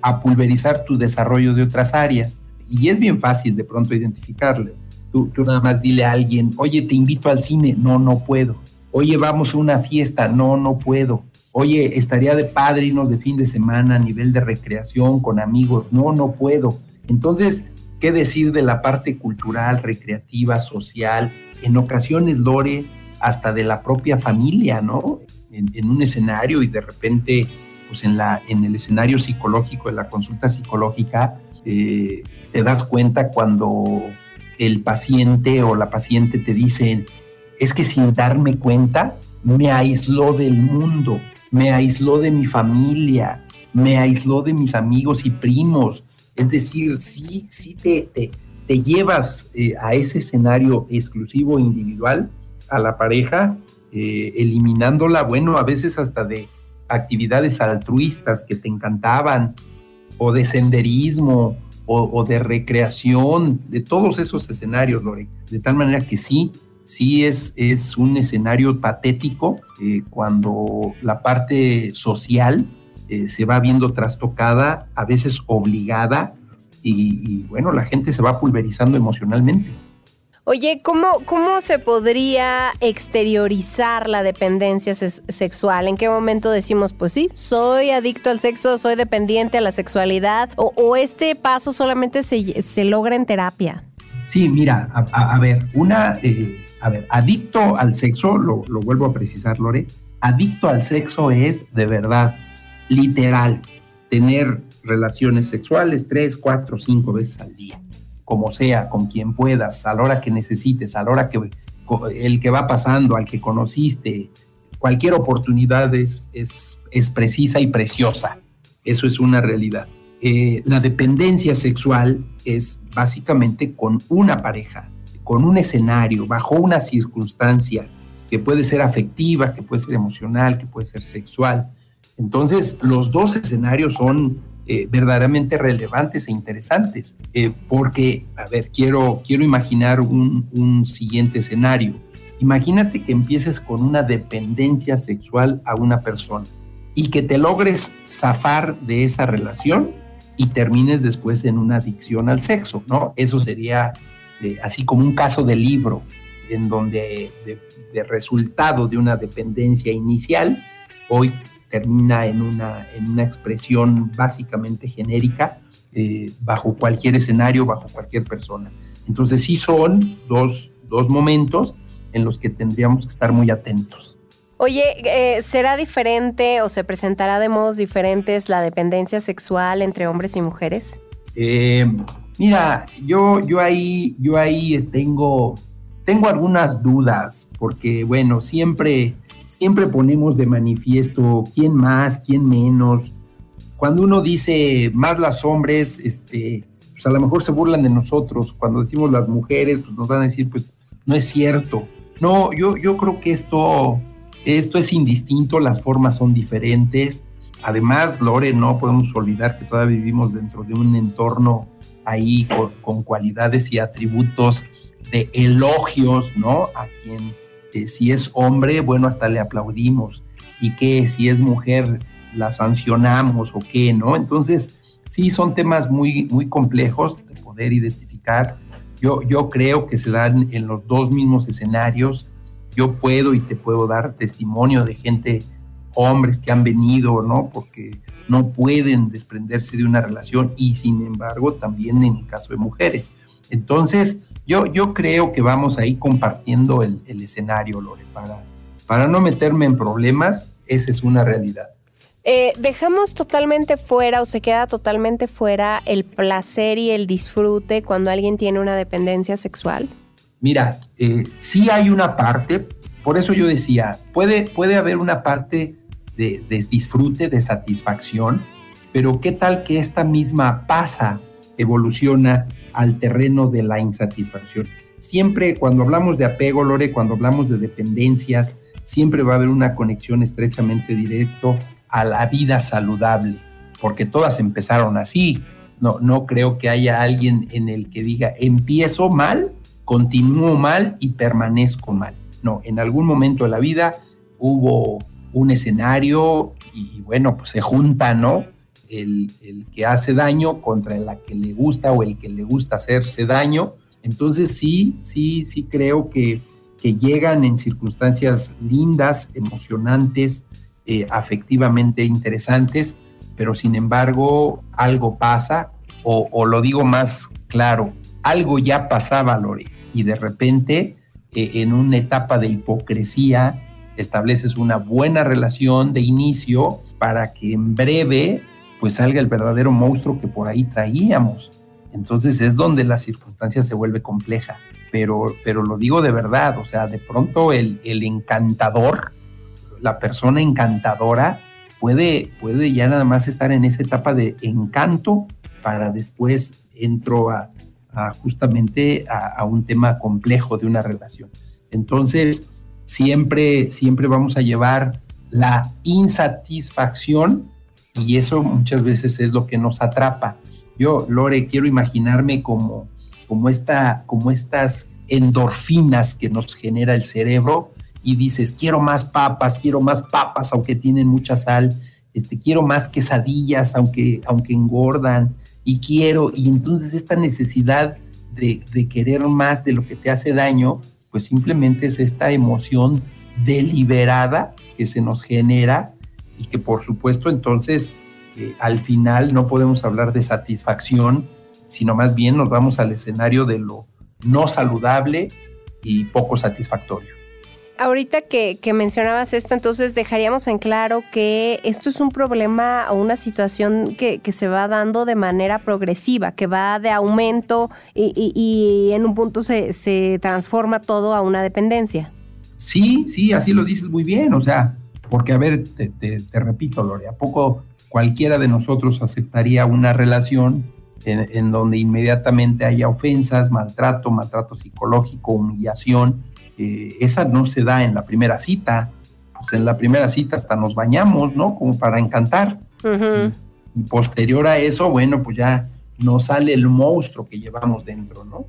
Speaker 5: a pulverizar tu desarrollo de otras áreas. Y es bien fácil de pronto identificarle. Tú, nada más dile a alguien, oye, te invito al cine, no, no puedo. Oye, vamos a una fiesta, no, no puedo. Oye, estaría de padrinos de fin de semana a nivel de recreación con amigos, no, no puedo. Entonces, ¿qué decir de la parte cultural, recreativa, social? En ocasiones, Lore, hasta de la propia familia, ¿no? En, un escenario y de repente, pues en, la, en el escenario psicológico, en la consulta psicológica, eh, te das cuenta cuando el paciente o la paciente te dicen, es que sin darme cuenta, me aisló del mundo, me aisló de mi familia, me aisló de mis amigos y primos. Es decir, sí, sí te, te llevas eh, a ese escenario exclusivo individual, a la pareja, eh, eliminándola, bueno, a veces hasta de actividades altruistas que te encantaban, o de senderismo, o, de recreación, de todos esos escenarios, Lore. De tal manera que sí, sí es, es un escenario patético eh, cuando la parte social se va viendo trastocada, a veces obligada y, bueno, la gente se va pulverizando emocionalmente.
Speaker 3: Oye, ¿cómo, ¿cómo se podría exteriorizar la dependencia sexual? ¿En qué momento decimos, pues sí, soy adicto al sexo, soy dependiente a la sexualidad? ¿O, este paso solamente se, logra en terapia?
Speaker 5: Sí, mira, a, ver, una, eh, a ver, adicto al sexo, lo, lo vuelvo a precisar, Lore, adicto al sexo es de verdad, literal, tener relaciones sexuales tres, cuatro, cinco veces al día, como sea, con quien puedas, a la hora que necesites, a la hora que el que va pasando, al que conociste, cualquier oportunidad es, es, precisa y preciosa. Eso es una realidad. Eh, la dependencia sexual es básicamente con una pareja, con un escenario, bajo una circunstancia que puede ser afectiva, que puede ser emocional, que puede ser sexual. Entonces, los dos escenarios son eh, verdaderamente relevantes e interesantes, eh, porque, a ver, quiero, quiero imaginar un, un siguiente escenario. Imagínate que empieces con una dependencia sexual a una persona y que te logres zafar de esa relación y termines después en una adicción al sexo, ¿no? Eso sería eh, así como un caso de libro en donde de, resultado de una dependencia inicial, hoy termina en una, en una expresión básicamente genérica eh, bajo cualquier escenario, bajo cualquier persona. Entonces sí son dos, dos momentos en los que tendríamos que estar muy atentos.
Speaker 3: Oye, eh, ¿será diferente o se presentará de modos diferentes la dependencia sexual entre hombres y mujeres?
Speaker 5: Eh, mira, yo, yo, ahí, yo ahí tengo, tengo algunas dudas, porque bueno, siempre, siempre ponemos de manifiesto quién más, quién menos. Cuando uno dice más las hombres, este, pues a lo mejor se burlan de nosotros. Cuando decimos las mujeres, pues nos van a decir, pues no es cierto. No, yo, yo creo que esto esto es indistinto, las formas son diferentes. Además, Lore, no podemos olvidar que todavía vivimos dentro de un entorno ahí con, cualidades y atributos de elogios, ¿no? A quien si es hombre, bueno, hasta le aplaudimos. Y que si es mujer, la sancionamos o qué, ¿no? Entonces, sí, son temas muy, muy complejos de poder identificar. Yo, yo creo que se dan en los dos mismos escenarios yo puedo y te puedo dar testimonio de gente, hombres que han venido, ¿no? Porque no pueden desprenderse de una relación y sin embargo también en el caso de mujeres. Entonces, yo, yo creo que vamos ahí compartiendo el, escenario, Lore, para, para no meterme en problemas, esa es una realidad.
Speaker 3: Eh, ¿Dejamos totalmente fuera o se queda totalmente fuera el placer y el disfrute cuando alguien tiene una dependencia sexual?
Speaker 5: Mira, eh, sí hay una parte, por eso yo decía, puede, puede haber una parte de, disfrute, de satisfacción, pero ¿qué tal que esta misma pasa, evoluciona al terreno de la insatisfacción? Siempre cuando hablamos de apego, Lore, cuando hablamos de dependencias, siempre va a haber una conexión estrechamente directo a la vida saludable, porque todas empezaron así. No, no creo que haya alguien en el que diga, empiezo mal continúo mal y permanezco mal. No, en algún momento de la vida hubo un escenario y, bueno, pues se junta, ¿no? El, que hace daño contra la que le gusta o el que le gusta hacerse daño. Entonces sí, sí, sí creo que, que llegan en circunstancias lindas, emocionantes, eh, afectivamente interesantes, pero sin embargo algo pasa, o, lo digo más claro, algo ya pasaba, Lore, y de repente eh, en una etapa de hipocresía estableces una buena relación de inicio para que en breve pues salga el verdadero monstruo que por ahí traíamos. Entonces es donde la circunstancia se vuelve compleja, pero, pero lo digo de verdad, o sea, de pronto el, el encantador, la persona encantadora, puede, puede ya nada más estar en esa etapa de encanto para después entro a, justamente a, un tema complejo de una relación. Entonces, siempre, siempre vamos a llevar la insatisfacción y eso muchas veces es lo que nos atrapa. Yo, Lore, quiero imaginarme como, como, esta, como estas endorfinas que nos genera el cerebro y dices, quiero más papas, quiero más papas, aunque tienen mucha sal, este, quiero más quesadillas, aunque, aunque engordan, y quiero, y entonces esta necesidad de, querer más de lo que te hace daño, pues simplemente es esta emoción deliberada que se nos genera y que por supuesto entonces eh, al final no podemos hablar de satisfacción, sino más bien nos vamos al escenario de lo no saludable y poco satisfactorio
Speaker 3: ahorita que, mencionabas esto, entonces dejaríamos en claro que esto es un problema o una situación que, se va dando de manera progresiva, que va de aumento y, en un punto se, transforma todo a una dependencia.
Speaker 5: Sí, sí, así lo dices muy bien, o sea, porque a ver, te, repito, Lore, ¿a poco cualquiera de nosotros aceptaría una relación en, donde inmediatamente haya ofensas, maltrato, maltrato psicológico, humillación. Eh, esa no se da en la primera cita. Pues en la primera cita hasta nos bañamos, ¿no? Como para encantar. y posterior a eso, bueno, pues ya nos sale el monstruo que llevamos dentro, ¿no?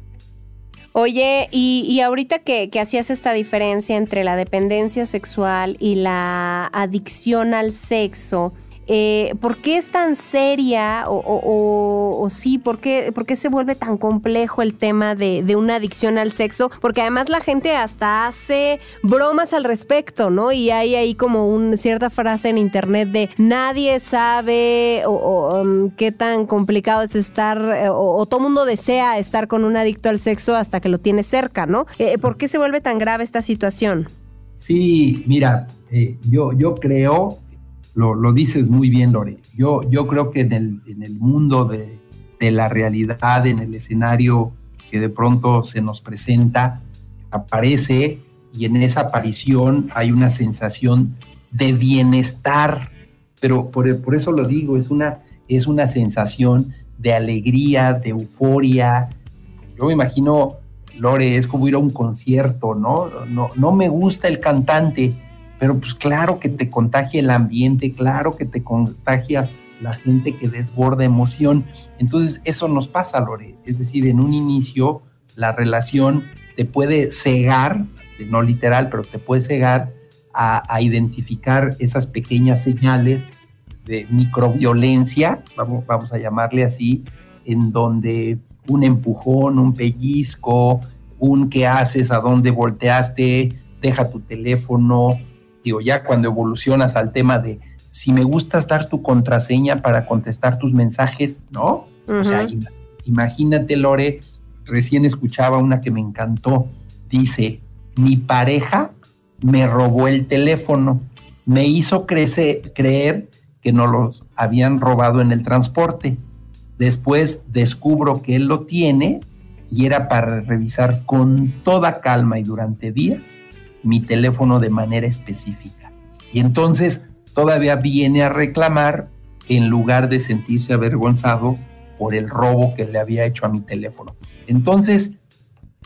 Speaker 3: Oye, y, y ahorita que, que, hacías esta diferencia entre la dependencia sexual y la adicción al sexo, eh, ¿Por qué es tan seria o, sí, ¿por qué, se vuelve tan complejo el tema de, una adicción al sexo? Porque además la gente hasta hace bromas al respecto, ¿no? Y hay ahí como una cierta frase en internet de nadie sabe um, qué tan complicado es estar eh, o, todo mundo desea estar con un adicto al sexo hasta que lo tiene cerca, ¿no? Eh, ¿Por qué se vuelve tan grave esta situación?
Speaker 5: Sí, mira, yo, yo creo lo, dices muy bien, Lore. Yo, yo creo que en el, en el mundo de, de, la realidad, en el escenario que de pronto se nos presenta, aparece y en esa aparición hay una sensación de bienestar, pero por, por eso lo digo, es una, es una sensación de alegría, de euforia. Yo me imagino, Lore, es como ir a un concierto, ¿no? No, no me gusta el cantante, pero pues claro que te contagia el ambiente, claro que te contagia la gente que desborda emoción. Entonces eso nos pasa, Lore. Es decir, en un inicio la relación te puede cegar, no literal, pero te puede cegar a, identificar esas pequeñas señales de microviolencia, vamos, vamos a llamarle así, en donde un empujón, un pellizco, un qué haces, a dónde volteaste, deja tu teléfono, digo, ya cuando evolucionas al tema de si me gustas dar tu contraseña para contestar tus mensajes, ¿no? O sea, imagínate, Lore, recién escuchaba una que me encantó. Dice, mi pareja me robó el teléfono, me hizo creer que no los habían robado en el transporte. Después descubro que él lo tiene y era para revisar con toda calma y durante días mi teléfono de manera específica. Y entonces todavía viene a reclamar en lugar de sentirse avergonzado por el robo que le había hecho a mi teléfono. Entonces,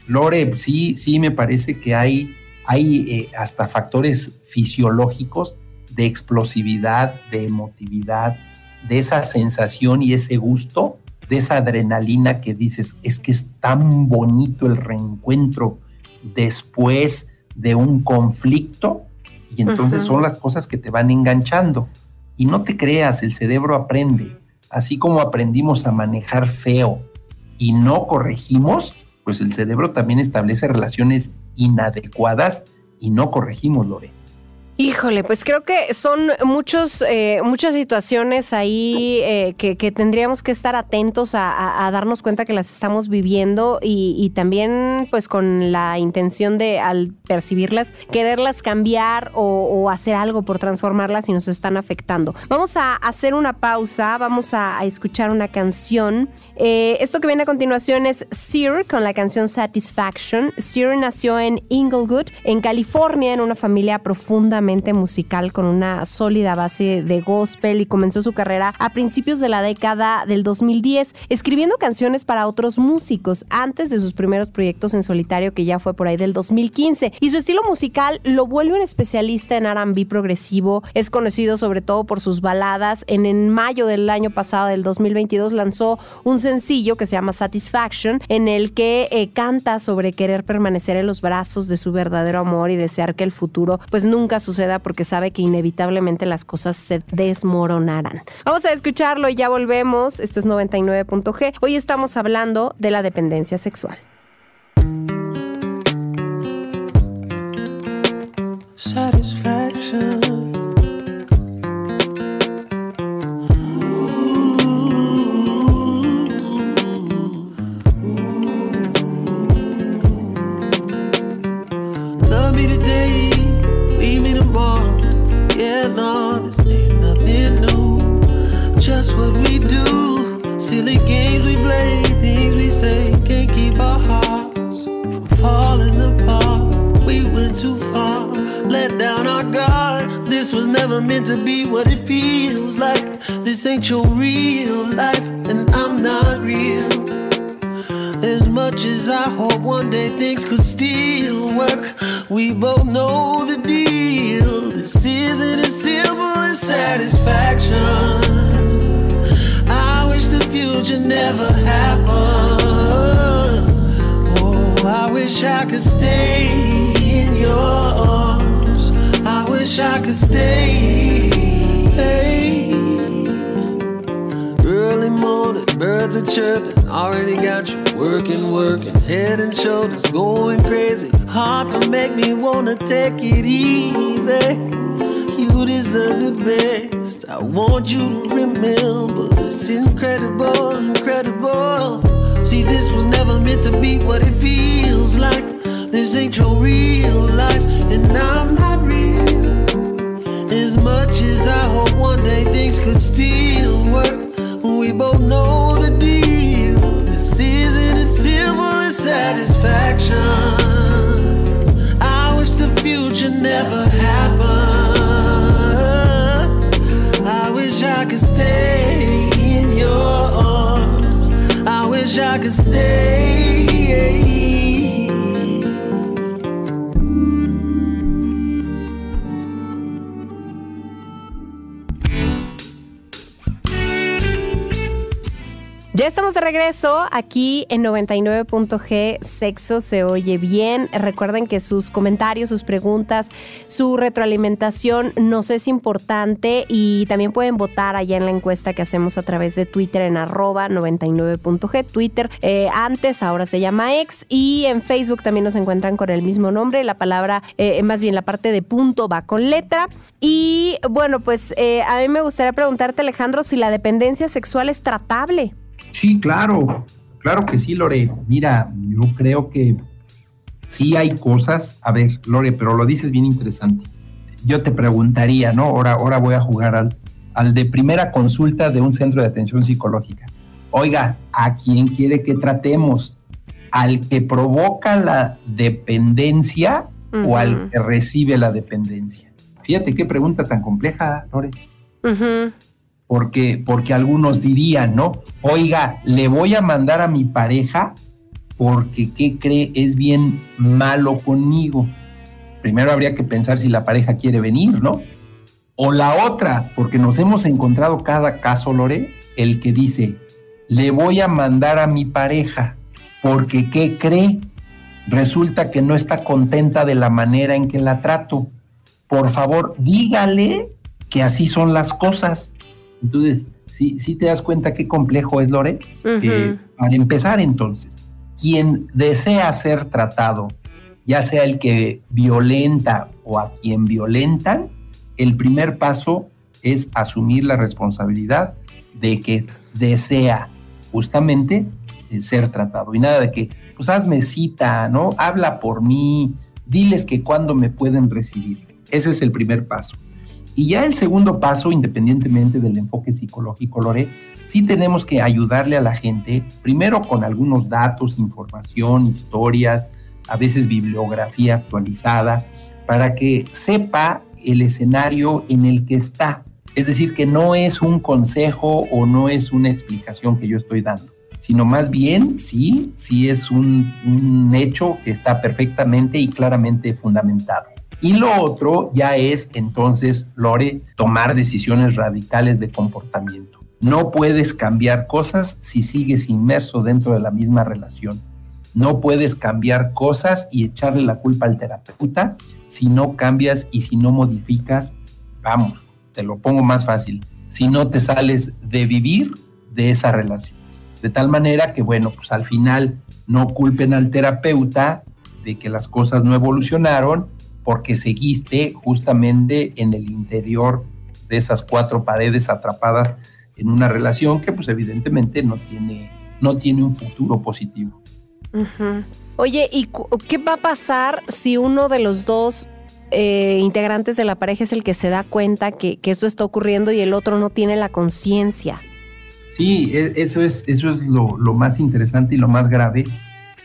Speaker 5: Lore, sí, sí me parece que hay, hay eh, hasta factores fisiológicos de explosividad, de emotividad, de esa sensación y ese gusto, de esa adrenalina que dices, es que es tan bonito el reencuentro después de un conflicto y entonces son las cosas que te van enganchando. Y no te creas, el cerebro aprende. Así como aprendimos a manejar feo y no corregimos, pues el cerebro también establece relaciones inadecuadas y no corregimos, Lore.
Speaker 3: Híjole, pues creo que son muchos, eh, muchas situaciones ahí eh, que, tendríamos que estar atentos a, darnos cuenta que las estamos viviendo y, también pues con la intención de al percibirlas, quererlas cambiar o, hacer algo por transformarlas y nos están afectando. Vamos a hacer una pausa, vamos a, escuchar una canción. Eh, esto que viene a continuación es Sir con la canción Satisfaction. Sir nació en Inglewood, en California, en una familia profundamente musical con una sólida base de gospel y comenzó su carrera a principios de la década del 2010, escribiendo canciones para otros músicos antes de sus primeros proyectos en solitario que ya fue por ahí del 2015. Y su estilo musical lo vuelve un especialista en R&B progresivo, es conocido sobre todo por sus baladas. En, en mayo del año pasado del 2022 lanzó un sencillo que se llama Satisfaction en el que eh, canta sobre querer permanecer en los brazos de su verdadero amor y desear que el futuro pues nunca suceda porque sabe que inevitablemente las cosas se desmoronarán. Vamos a escucharlo y ya volvemos. Esto es 99.g. Hoy estamos hablando de la dependencia sexual.
Speaker 8: Chirping. Already got you working, working. Head and shoulders going crazy. Hard to make me wanna take it easy. You deserve the best. I want you to remember this incredible, incredible. See, this was never meant to be what it feels like. This ain't your real life, and I'm not real. As much as I hope one day things could still
Speaker 3: regreso aquí en 99.g Sexo se oye bien. Recuerden que sus comentarios, sus preguntas, su retroalimentación nos es importante y también pueden votar allá en la encuesta que hacemos a través de Twitter en arroba 99.g. Twitter eh, antes, ahora se llama ex y en Facebook también nos encuentran con el mismo nombre. La palabra, eh, más bien la parte de punto va con letra. Y bueno, pues eh, a mí me gustaría preguntarte Alejandro si la dependencia sexual es tratable.
Speaker 5: Sí, claro, claro que sí, Lore. Mira, yo creo que sí hay cosas. A ver, Lore, pero lo dices bien interesante. Yo te preguntaría, ¿no? Ahora, ahora voy a jugar al, al de primera consulta de un centro de atención psicológica. Oiga, ¿a quién quiere que tratemos? ¿Al que provoca la dependencia o al que recibe la dependencia? Fíjate qué pregunta tan compleja, Lore
Speaker 3: Ujú.
Speaker 5: Porque, porque algunos dirían, ¿no? Oiga, le voy a mandar a mi pareja porque, ¿qué cree? Es bien malo conmigo. Primero habría que pensar si la pareja quiere venir, ¿no? O la otra, porque nos hemos encontrado cada caso, Lore, el que dice, le voy a mandar a mi pareja porque, ¿qué cree? Resulta que no está contenta de la manera en que la trato. Por favor, dígale que así son las cosas. Entonces, sí, sí te das cuenta qué complejo es, Lore. Eh, para empezar, entonces, quien desea ser tratado, ya sea el que violenta o a quien violentan, el primer paso es asumir la responsabilidad de que desea justamente eh, ser tratado. Y nada de que, pues hazme cita, ¿no? Habla por mí, diles que cuándo me pueden recibir. Ese es el primer paso. Y ya el segundo paso, independientemente del enfoque psicológico, Lore, sí tenemos que ayudarle a la gente, primero con algunos datos, información, historias, a veces bibliografía actualizada, para que sepa el escenario en el que está. Es decir, que no es un consejo o no es una explicación que yo estoy dando, sino más bien, sí, sí es un, un hecho que está perfectamente y claramente fundamentado. Y lo otro ya es entonces, Lore, tomar decisiones radicales de comportamiento. No puedes cambiar cosas si sigues inmerso dentro de la misma relación. No puedes cambiar cosas y echarle la culpa al terapeuta si no cambias y si no modificas. Vamos, te lo pongo más fácil. Si no te sales de vivir de esa relación. De tal manera que, bueno, pues al final no culpen al terapeuta de que las cosas no evolucionaron porque seguiste justamente en el interior de esas cuatro paredes atrapadas en una relación que pues evidentemente no tiene, no tiene un futuro positivo.
Speaker 3: Ujú. Oye, ¿y qué va a pasar si uno de los dos eh, integrantes de la pareja es el que se da cuenta que, que esto está ocurriendo y el otro no tiene la conciencia?
Speaker 5: Sí, e- eso es, eso es lo, lo más interesante y lo más grave.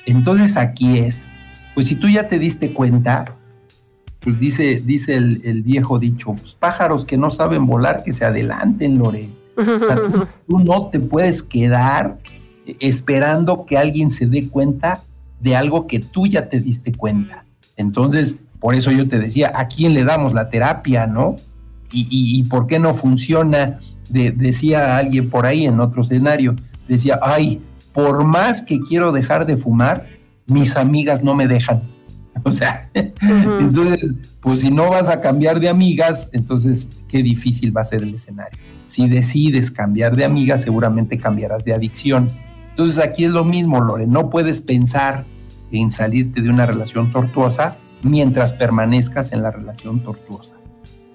Speaker 5: Entonces aquí es, pues si tú ya te diste cuenta, pues dice, dice el, viejo dicho, pues pájaros que no saben volar, que se adelanten, Lore. Tú, no te puedes quedar esperando que alguien se dé cuenta de algo que tú ya te diste cuenta. Entonces, por eso yo te decía, ¿a quién le damos la terapia, no? ¿Y, por qué no funciona? decía alguien por ahí en otro escenario, decía, ay, por más que quiero dejar de fumar, mis amigas no me dejan. <laughs> O sea, entonces, pues si no vas a cambiar de amigas, entonces qué difícil va a ser el escenario. Si decides cambiar de amigas, seguramente cambiarás de adicción. Entonces aquí es lo mismo, Lore, no puedes pensar en salirte de una relación tortuosa mientras permanezcas en la relación tortuosa.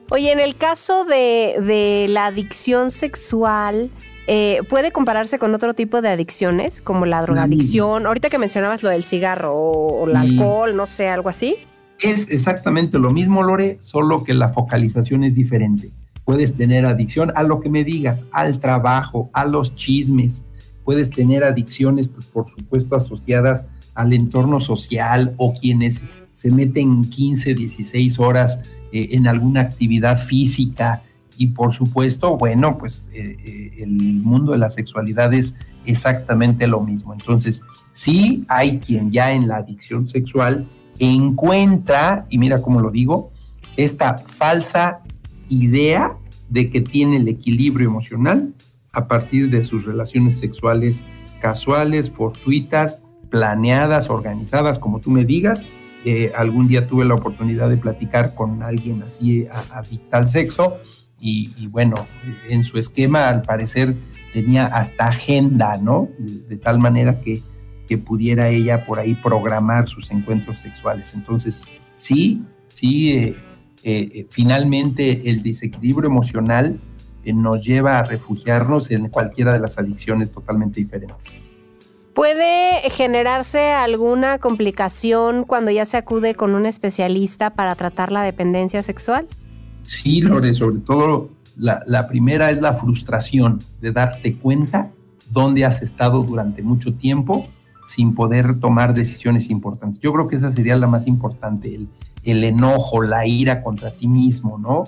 Speaker 3: Oye, en el caso de, de la adicción sexual, eh, ¿Puede compararse con otro tipo de adicciones, como la drogadicción? Ahorita que mencionabas lo del cigarro o, el alcohol, no sé, algo así.
Speaker 5: Es exactamente lo mismo, Lore, solo que la focalización es diferente. Puedes tener adicción a lo que me digas, al trabajo, a los chismes. Puedes tener adicciones, pues por supuesto, asociadas al entorno social o quienes se meten 15, 16 horas eh, en alguna actividad física y por supuesto, bueno, pues eh, eh, el mundo de la sexualidad es exactamente lo mismo. Entonces, sí hay quien ya en la adicción sexual encuentra, y mira cómo lo digo, esta falsa idea de que tiene el equilibrio emocional a partir de sus relaciones sexuales casuales, fortuitas, planeadas, organizadas, como tú me digas. Eh, algún día tuve la oportunidad de platicar con alguien así adicta al sexo y, bueno, en su esquema al parecer tenía hasta agenda, ¿no? De, tal manera que, que, pudiera ella por ahí programar sus encuentros sexuales. Entonces, sí, sí, eh, eh, finalmente el desequilibrio emocional eh, nos lleva a refugiarnos en cualquiera de las adicciones totalmente diferentes.
Speaker 3: ¿Puede generarse alguna complicación cuando ya se acude con un especialista para tratar la dependencia sexual?
Speaker 5: Sí, Lore, sobre todo la, primera es la frustración de darte cuenta dónde has estado durante mucho tiempo sin poder tomar decisiones importantes. Yo creo que esa sería la más importante, el, el enojo, la ira contra ti mismo, ¿no?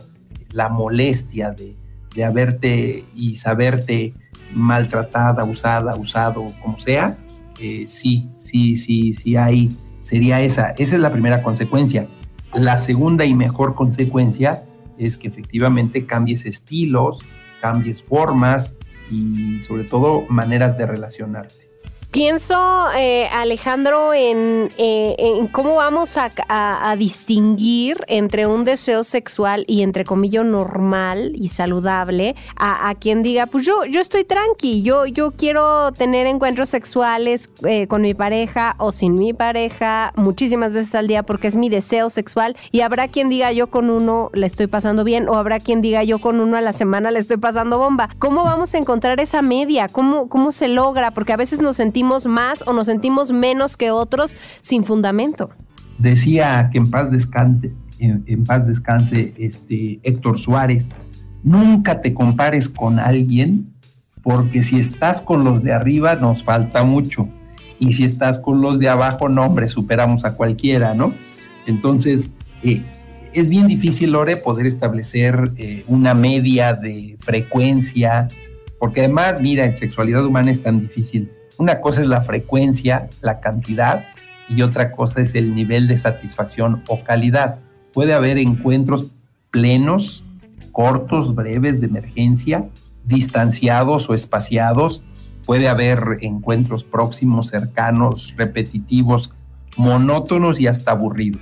Speaker 5: La molestia de, de haberte y saberte maltratada, usada, usado, como sea. Eh, sí, sí, sí, sí hay, sería esa. Esa es la primera consecuencia. La segunda y mejor consecuencia es que efectivamente cambies estilos, cambies formas y sobre todo maneras de relacionarte.
Speaker 3: Pienso, eh, Alejandro, en, eh, cómo vamos a, distinguir entre un deseo sexual y entre comillas normal y saludable a, quien diga, pues yo, yo estoy tranqui, yo, yo quiero tener encuentros sexuales eh, con mi pareja o sin mi pareja muchísimas veces al día porque es mi deseo sexual y habrá quien diga yo con uno le estoy pasando bien o habrá quien diga yo con uno a la semana le estoy pasando bomba. ¿Cómo vamos a encontrar esa media? ¿Cómo, cómo se logra? Porque a veces nos sentimos más o nos sentimos menos que otros sin fundamento.
Speaker 5: Decía que en paz descanse, en, paz descanse este Héctor Suárez, nunca te compares con alguien porque si estás con los de arriba nos falta mucho y si estás con los de abajo, no hombre, superamos a cualquiera, ¿no? Entonces, eh, es bien difícil, Lore, poder establecer eh, una media de frecuencia, porque además, mira, en sexualidad humana es tan difícil una cosa es la frecuencia, la cantidad, y otra cosa es el nivel de satisfacción o calidad. Puede haber encuentros plenos, cortos, breves, de emergencia, distanciados o espaciados. Puede haber encuentros próximos, cercanos, repetitivos, monótonos y hasta aburridos.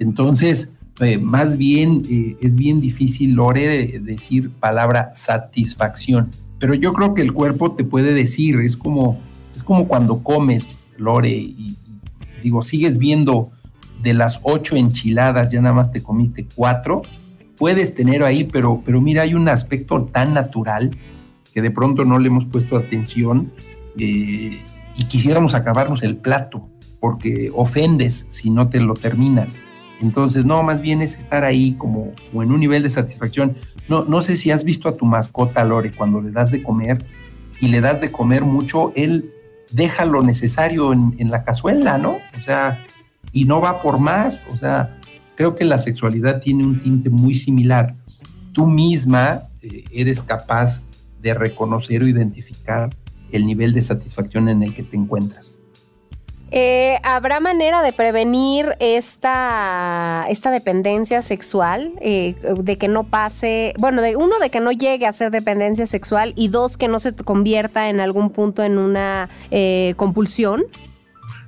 Speaker 5: Entonces, eh, más bien eh, es bien difícil, Lore, decir palabra satisfacción. Pero yo creo que el cuerpo te puede decir, es como es como cuando comes, Lore, y, digo, sigues viendo de las ocho enchiladas, ya nada más te comiste cuatro, puedes tener ahí, pero, pero mira, hay un aspecto tan natural que de pronto no le hemos puesto atención eh, y quisiéramos acabarnos el plato, porque ofendes si no te lo terminas. Entonces, no, más bien es estar ahí como, como, en un nivel de satisfacción. No, no sé si has visto a tu mascota, Lore, cuando le das de comer y le das de comer mucho, él deja lo necesario en, la cazuela, ¿no? O sea, y no va por más, o sea, creo que la sexualidad tiene un tinte muy similar. Tú misma eh, eres capaz de reconocer o identificar el nivel de satisfacción en el que te encuentras.
Speaker 3: Eh, ¿Habrá manera de prevenir esta, esta dependencia sexual? Eh, de que no pase, bueno, de uno, de que no llegue a ser dependencia sexual y dos, que no se convierta en algún punto en una eh, compulsión.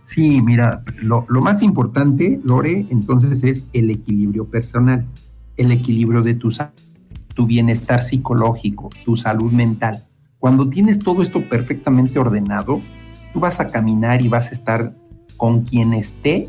Speaker 5: Sí, mira, lo, lo más importante, Lore, entonces es el equilibrio personal, el equilibrio de tu, tu bienestar psicológico, tu salud mental. Cuando tienes todo esto perfectamente ordenado, tú vas a caminar y vas a estar con quien esté,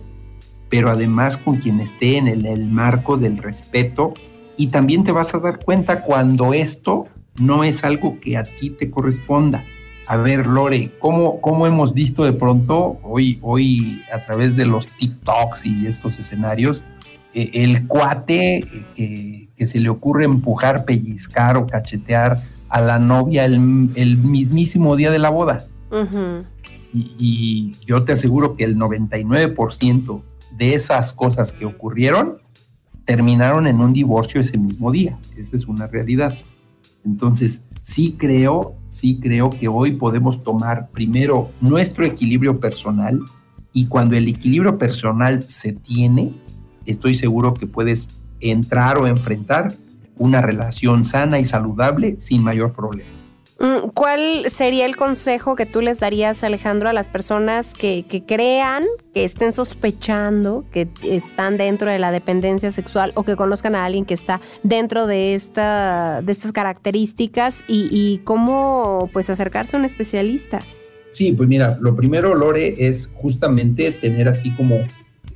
Speaker 5: pero además con quien esté en el, marco del respeto y también te vas a dar cuenta cuando esto no es algo que a ti te corresponda. A ver, Lore, ¿cómo, cómo hemos visto de pronto hoy, hoy a través de los TikToks y estos escenarios, eh, el cuate que, que, se le ocurre empujar, pellizcar o cachetear a la novia el, mismísimo día de la boda? Y, yo te aseguro que el 99% de esas cosas que ocurrieron terminaron en un divorcio ese mismo día. Esa es una realidad. Entonces, sí creo, sí creo que hoy podemos tomar primero nuestro equilibrio personal y cuando el equilibrio personal se tiene, estoy seguro que puedes entrar o enfrentar una relación sana y saludable sin mayor problema.
Speaker 3: Mm, ¿Cuál sería el consejo que tú les darías, Alejandro, a las personas que, crean, que estén sospechando que están dentro de la dependencia sexual o que conozcan a alguien que está dentro de, esta, de estas características y, cómo pues acercarse a un especialista?
Speaker 5: Sí, pues mira, lo primero, Lore, es justamente tener así como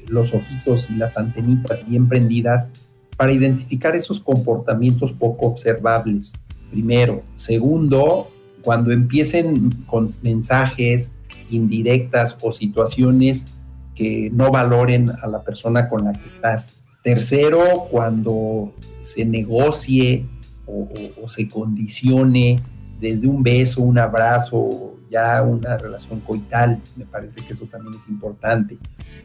Speaker 5: los ojitos y las antenitas bien prendidas para identificar esos comportamientos poco observables primero. Segundo, cuando empiecen con mensajes indirectas o situaciones que no valoren a la persona con la que estás. Tercero, cuando se negocie o, se condicione desde un beso, un abrazo, ya una relación coital, me parece que eso también es importante.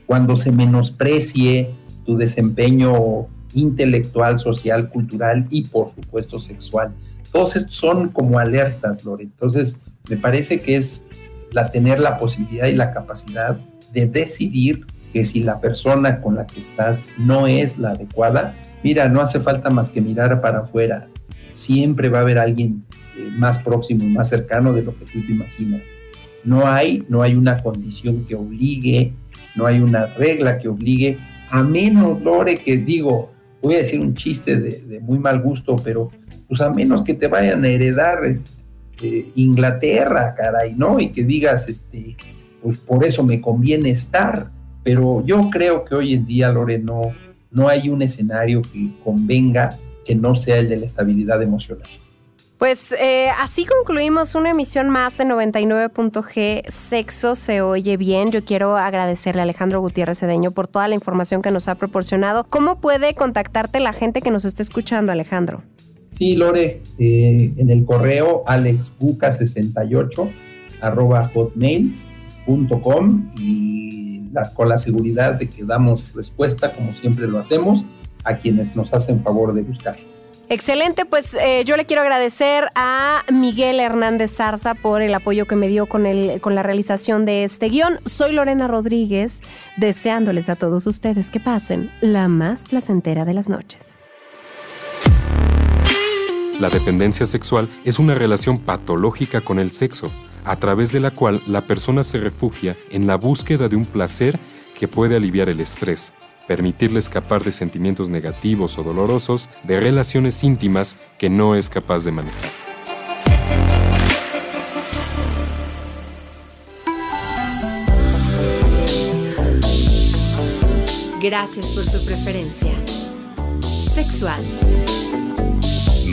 Speaker 5: Cuando se menosprecie tu desempeño intelectual, social, cultural y por supuesto sexual. Todos estos son como alertas, Lore. Entonces, me parece que es la tener la posibilidad y la capacidad de decidir que si la persona con la que estás no es la adecuada, mira, no hace falta más que mirar para afuera. Siempre va a haber alguien eh, más próximo más cercano de lo que tú te imaginas. No hay, no hay una condición que obligue, no hay una regla que obligue, a menos, Lore, que digo, voy a decir un chiste de, de muy mal gusto, pero pues a menos que te vayan a heredar este, Inglaterra, caray, ¿no? Y que digas, este, pues por eso me conviene estar. Pero yo creo que hoy en día, Lore, no, no hay un escenario que convenga que no sea el de la estabilidad emocional.
Speaker 3: Pues eh, así concluimos una emisión más de 99.g Sexo se oye bien. Yo quiero agradecerle a Alejandro Gutiérrez Cedeño por toda la información que nos ha proporcionado. ¿Cómo puede contactarte la gente que nos está escuchando, Alejandro?
Speaker 5: Sí, Lore, eh, en el correo alexbuca68 arroba hotmail.com y con la seguridad de que damos respuesta, como siempre lo hacemos, a quienes nos hacen favor de buscar.
Speaker 3: Excelente, pues eh, yo le quiero agradecer a Miguel Hernández Zarza por el apoyo que me dio con, el, con la realización de este guion. Soy Lorena Rodríguez, deseándoles a todos ustedes que pasen la más placentera de las noches.
Speaker 7: La dependencia sexual es una relación patológica con el sexo, a través de la cual la persona se refugia en la búsqueda de un placer que puede aliviar el estrés, permitirle escapar de sentimientos negativos o dolorosos, de relaciones íntimas que no es capaz de manejar.
Speaker 1: Gracias por su preferencia. Sexual.